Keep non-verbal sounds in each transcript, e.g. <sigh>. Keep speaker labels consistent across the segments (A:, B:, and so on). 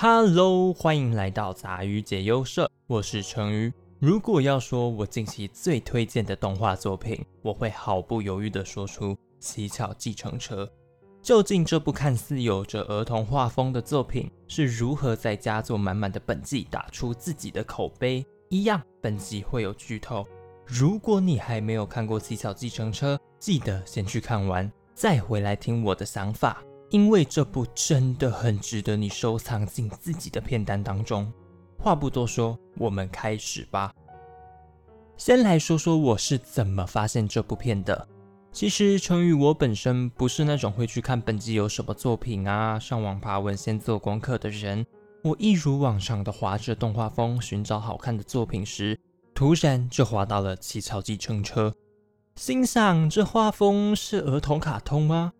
A: Hello，欢迎来到杂鱼解忧社，我是成鱼。如果要说我近期最推荐的动画作品，我会毫不犹豫地说出《乞巧计程车》。究竟这部看似有着儿童画风的作品是如何在佳作满满的本季打出自己的口碑？一样，本集会有剧透。如果你还没有看过《乞巧计程车》，记得先去看完，再回来听我的想法。因为这部真的很值得你收藏进自己的片单当中。话不多说，我们开始吧。先来说说我是怎么发现这部片的。其实，成宇我本身不是那种会去看本季有什么作品啊，上网爬文先做功课的人。我一如往常的划着动画风寻找好看的作品时，突然就滑到了《七巧计程车》，心想这画风是儿童卡通吗？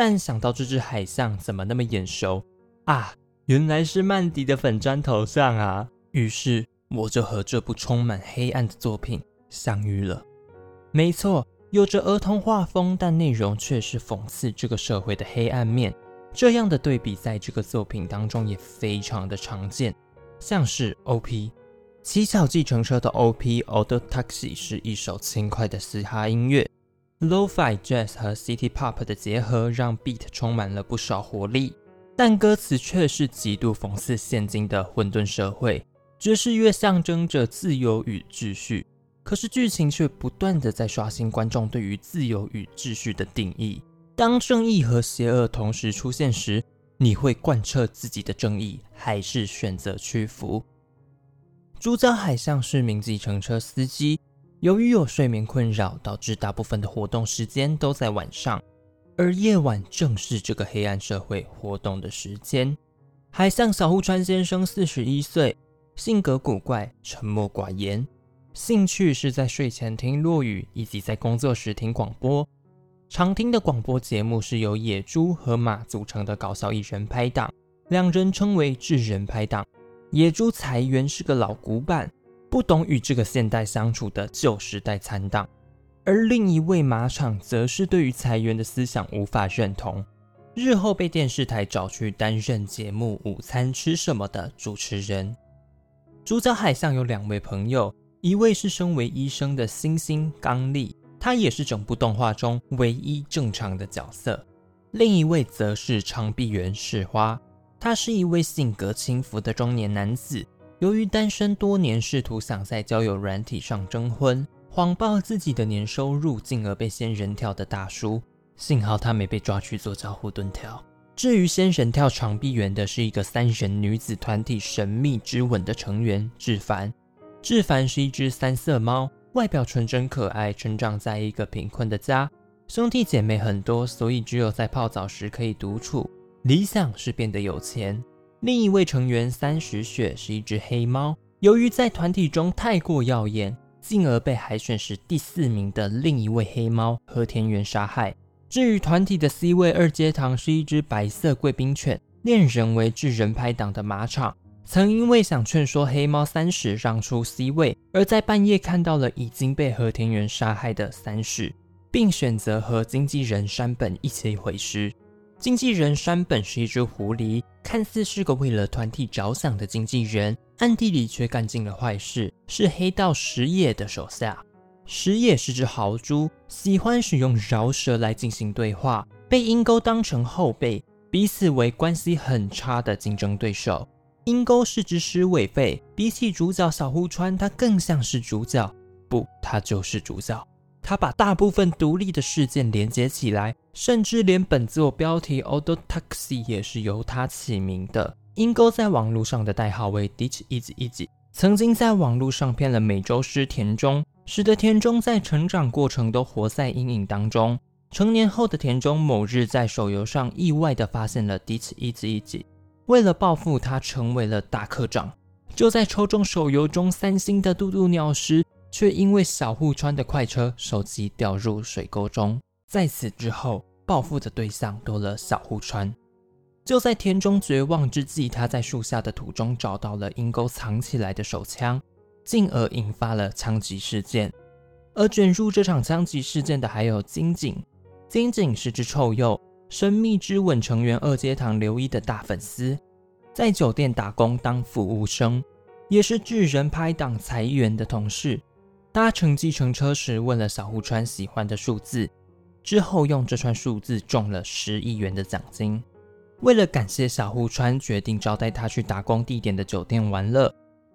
A: 但想到这只海象怎么那么眼熟啊？原来是曼迪的粉砖头像啊！于是我就和这部充满黑暗的作品相遇了。没错，有着儿童画风，但内容却是讽刺这个社会的黑暗面。这样的对比在这个作品当中也非常的常见，像是 OP《七巧计程车》的 OP《Old Taxi》是一首轻快的嘻哈音乐。Lo-fi jazz 和 city pop 的结合，让 beat 充满了不少活力，但歌词却是极度讽刺现今的混沌社会。爵士乐象征着自由与秩序，可是剧情却不断的在刷新观众对于自由与秩序的定义。当正义和邪恶同时出现时，你会贯彻自己的正义，还是选择屈服？主角海象是名计程车司机。由于有睡眠困扰，导致大部分的活动时间都在晚上，而夜晚正是这个黑暗社会活动的时间。海象小户川先生四十一岁，性格古怪，沉默寡言，兴趣是在睡前听落雨，以及在工作时听广播。常听的广播节目是由野猪和马组成的搞笑艺人拍档，两人称为智人拍档。野猪裁员是个老古板。不懂与这个现代相处的旧时代残党，而另一位马场则是对于裁员的思想无法认同，日后被电视台找去担任节目《午餐吃什么》的主持人。主角海象有两位朋友，一位是身为医生的星星刚力，他也是整部动画中唯一正常的角色；另一位则是长臂猿世花，他是一位性格轻浮的中年男子。由于单身多年，试图想在交友软体上征婚，谎报自己的年收入，进而被仙人跳的大叔。幸好他没被抓去做招呼蹲跳。至于仙人跳长臂猿的是一个三神女子团体神秘之吻的成员志凡。志凡是一只三色猫，外表纯真可爱，成长在一个贫困的家，兄弟姐妹很多，所以只有在泡澡时可以独处。理想是变得有钱。另一位成员三十雪是一只黑猫，由于在团体中太过耀眼，进而被海选时第四名的另一位黑猫和田园杀害。至于团体的 C 位二阶堂是一只白色贵宾犬，恋人为智人拍档的马场，曾因为想劝说黑猫三十让出 C 位，而在半夜看到了已经被和田园杀害的三十，并选择和经纪人山本一起毁尸。经纪人山本是一只狐狸，看似是个为了团体着想的经纪人，暗地里却干尽了坏事，是黑道石野的手下。石野是只豪猪，喜欢使用饶舌来进行对话，被鹰钩当成后辈，彼此为关系很差的竞争对手。鹰钩是只狮尾狒，比起主角小户川，他更像是主角，不，他就是主角。他把大部分独立的事件连接起来，甚至连本作标题 “Old Taxi” 也是由他起名的。鹰钩在网络上的代号为 Ditch Easy Easy，曾经在网络上骗了美洲狮田中，使得田中在成长过程都活在阴影当中。成年后的田中某日在手游上意外的发现了 Ditch Easy Easy，为了报复他成为了大科长，就在抽中手游中三星的嘟嘟鸟时。却因为小户川的快车手机掉入水沟中，在此之后，报复的对象多了小户川。就在田中绝望之际，他在树下的土中找到了阴沟藏起来的手枪，进而引发了枪击事件。而卷入这场枪击事件的还有金井。金井是只臭鼬，神秘之吻成员二阶堂留一的大粉丝。在酒店打工当服务生，也是巨人拍档裁员的同事。搭乘计程车时，问了小户川喜欢的数字，之后用这串数字中了十亿元的奖金。为了感谢小户川，决定招待他去打工地点的酒店玩乐，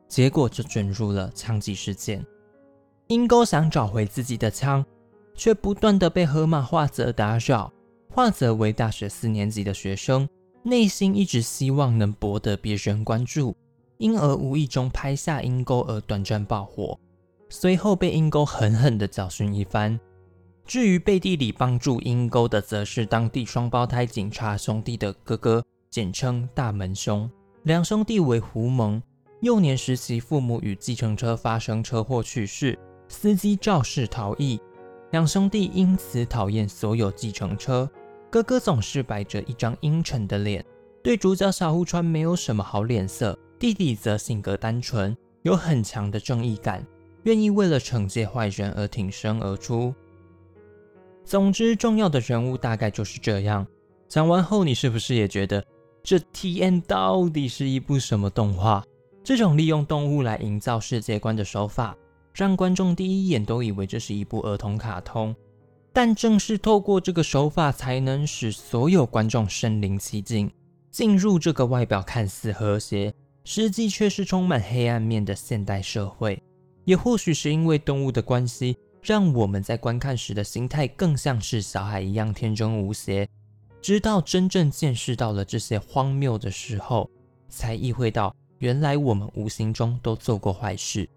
A: 结果就卷入了枪击事件。鹰钩想找回自己的枪，却不断的被河马画泽打扰。画泽为大学四年级的学生。内心一直希望能博得别人关注，因而无意中拍下鹰钩而短暂爆火，随后被鹰钩狠狠地教训一番。至于背地里帮助鹰钩的，则是当地双胞胎警察兄弟的哥哥，简称大门兄。两兄弟为胡蒙，幼年时其父母与计程车发生车祸去世，司机肇事逃逸，两兄弟因此讨厌所有计程车。哥哥总是摆着一张阴沉的脸，对主角小户川没有什么好脸色。弟弟则性格单纯，有很强的正义感，愿意为了惩戒坏人而挺身而出。总之，重要的人物大概就是这样。讲完后，你是不是也觉得这 T N 到底是一部什么动画？这种利用动物来营造世界观的手法，让观众第一眼都以为这是一部儿童卡通。但正是透过这个手法，才能使所有观众身临其境，进入这个外表看似和谐，实际却是充满黑暗面的现代社会。也或许是因为动物的关系，让我们在观看时的心态更像是小孩一样天真无邪。直到真正见识到了这些荒谬的时候，才意会到，原来我们无形中都做过坏事。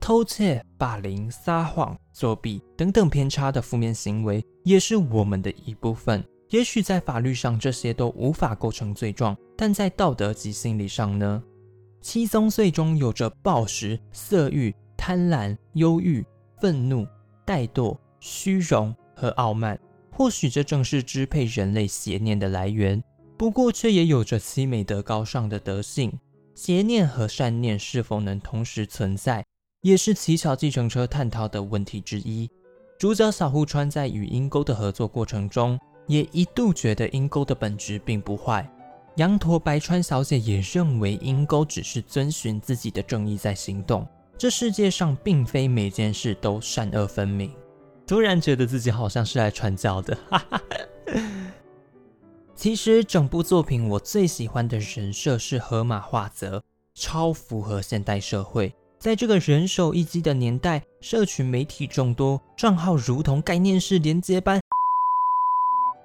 A: 偷窃、霸凌、撒谎、作弊等等偏差的负面行为，也是我们的一部分。也许在法律上这些都无法构成罪状，但在道德及心理上呢？七宗罪中有着暴食、色欲、贪婪、忧郁、愤怒、怠惰、虚荣和傲慢。或许这正是支配人类邪念的来源，不过却也有着其美德高尚的德性。邪念和善念是否能同时存在？也是乞巧计程车探讨的问题之一。主角小户川在与鹰钩的合作过程中，也一度觉得鹰钩的本质并不坏。羊驼白川小姐也认为鹰钩只是遵循自己的正义在行动。这世界上并非每件事都善恶分明。突然觉得自己好像是来传教的。哈 <laughs> 哈其实整部作品我最喜欢的人设是河马画泽，超符合现代社会。在这个人手一机的年代，社群媒体众多，账号如同概念式连接般。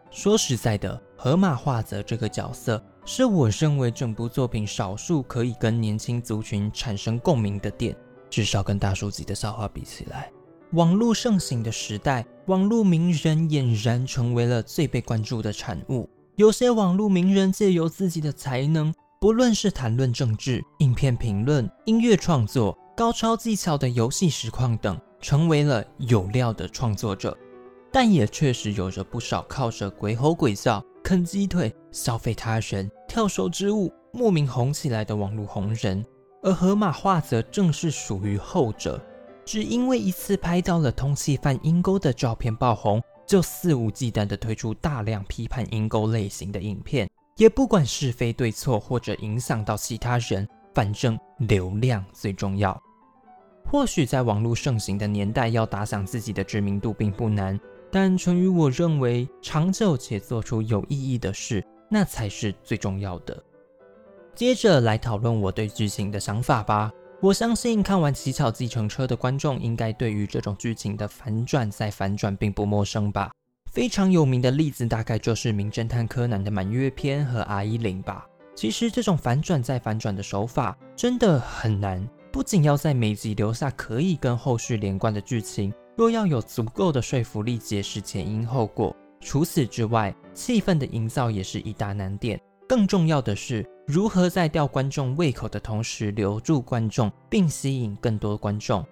A: 说实在的，河马画泽这个角色是我认为整部作品少数可以跟年轻族群产生共鸣的点，至少跟大叔级的笑话比起来。网络盛行的时代，网络名人俨然成为了最被关注的产物。有些网络名人借由自己的才能，不论是谈论政治、影片评论、音乐创作。高超技巧的游戏实况等，成为了有料的创作者，但也确实有着不少靠着鬼吼鬼叫、啃鸡腿、消费他人、跳手之物莫名红起来的网络红人。而河马画则正是属于后者，只因为一次拍到了通缉犯阴沟的照片爆红，就肆无忌惮地推出大量批判阴沟类型的影片，也不管是非对错或者影响到其他人。反正流量最重要。或许在网络盛行的年代，要打响自己的知名度并不难，但纯于我认为，长久且做出有意义的事，那才是最重要的。接着来讨论我对剧情的想法吧。我相信看完《乞巧计程车》的观众，应该对于这种剧情的反转再反转并不陌生吧。非常有名的例子，大概就是《名侦探柯南》的满月篇和阿依林吧。其实这种反转再反转的手法真的很难，不仅要在每集留下可以跟后续连贯的剧情，若要有足够的说服力解释前因后果，除此之外，气氛的营造也是一大难点。更重要的是，如何在吊观众胃口的同时留住观众，并吸引更多观众。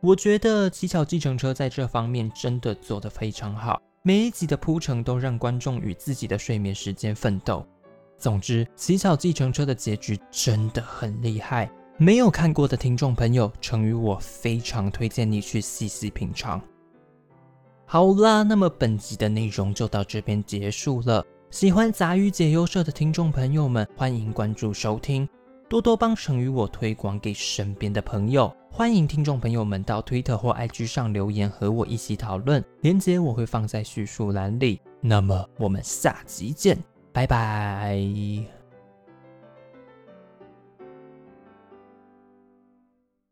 A: 我觉得《乞巧计程车》在这方面真的做得非常好，每一集的铺陈都让观众与自己的睡眠时间奋斗。总之，《乞巧计程车》的结局真的很厉害。没有看过的听众朋友，成宇我非常推荐你去细细品尝。好啦，那么本集的内容就到这边结束了。喜欢杂鱼解忧社的听众朋友们，欢迎关注收听，多多帮成与我推广给身边的朋友。欢迎听众朋友们到 Twitter 或 IG 上留言和我一起讨论，链接我会放在叙述栏里。那么我们下集见，拜拜。